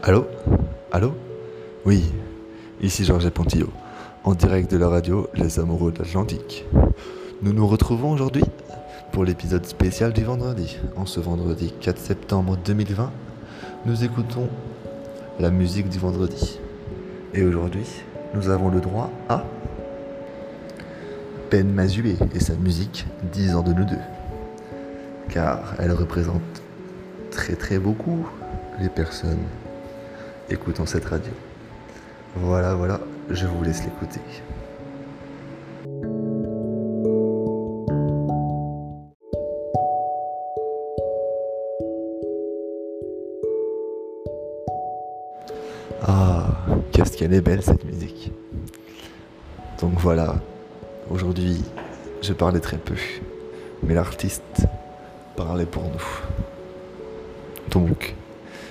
Allô? Allô? Oui, ici Georges Pontillo, en direct de la radio Les Amoureux de l'Atlantique. Nous nous retrouvons aujourd'hui pour l'épisode spécial du vendredi. En ce vendredi 4 septembre 2020, nous écoutons la musique du vendredi. Et aujourd'hui, nous avons le droit à Ben Mazué et sa musique 10 ans de nous deux. Car elle représente très très beaucoup les personnes écoutant cette radio. Voilà, voilà, je vous laisse l'écouter. Ah, qu'est-ce qu'elle est belle cette musique. Donc voilà, aujourd'hui, je parlais très peu, mais l'artiste parlait pour nous. Donc,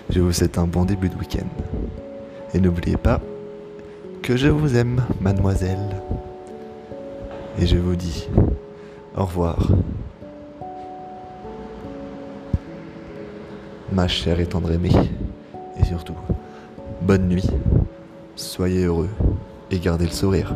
je vous souhaite un bon début de week-end. Et n'oubliez pas que je vous aime, mademoiselle. Et je vous dis au revoir. Ma chère et tendre aimée. Et surtout, bonne nuit, soyez heureux et gardez le sourire.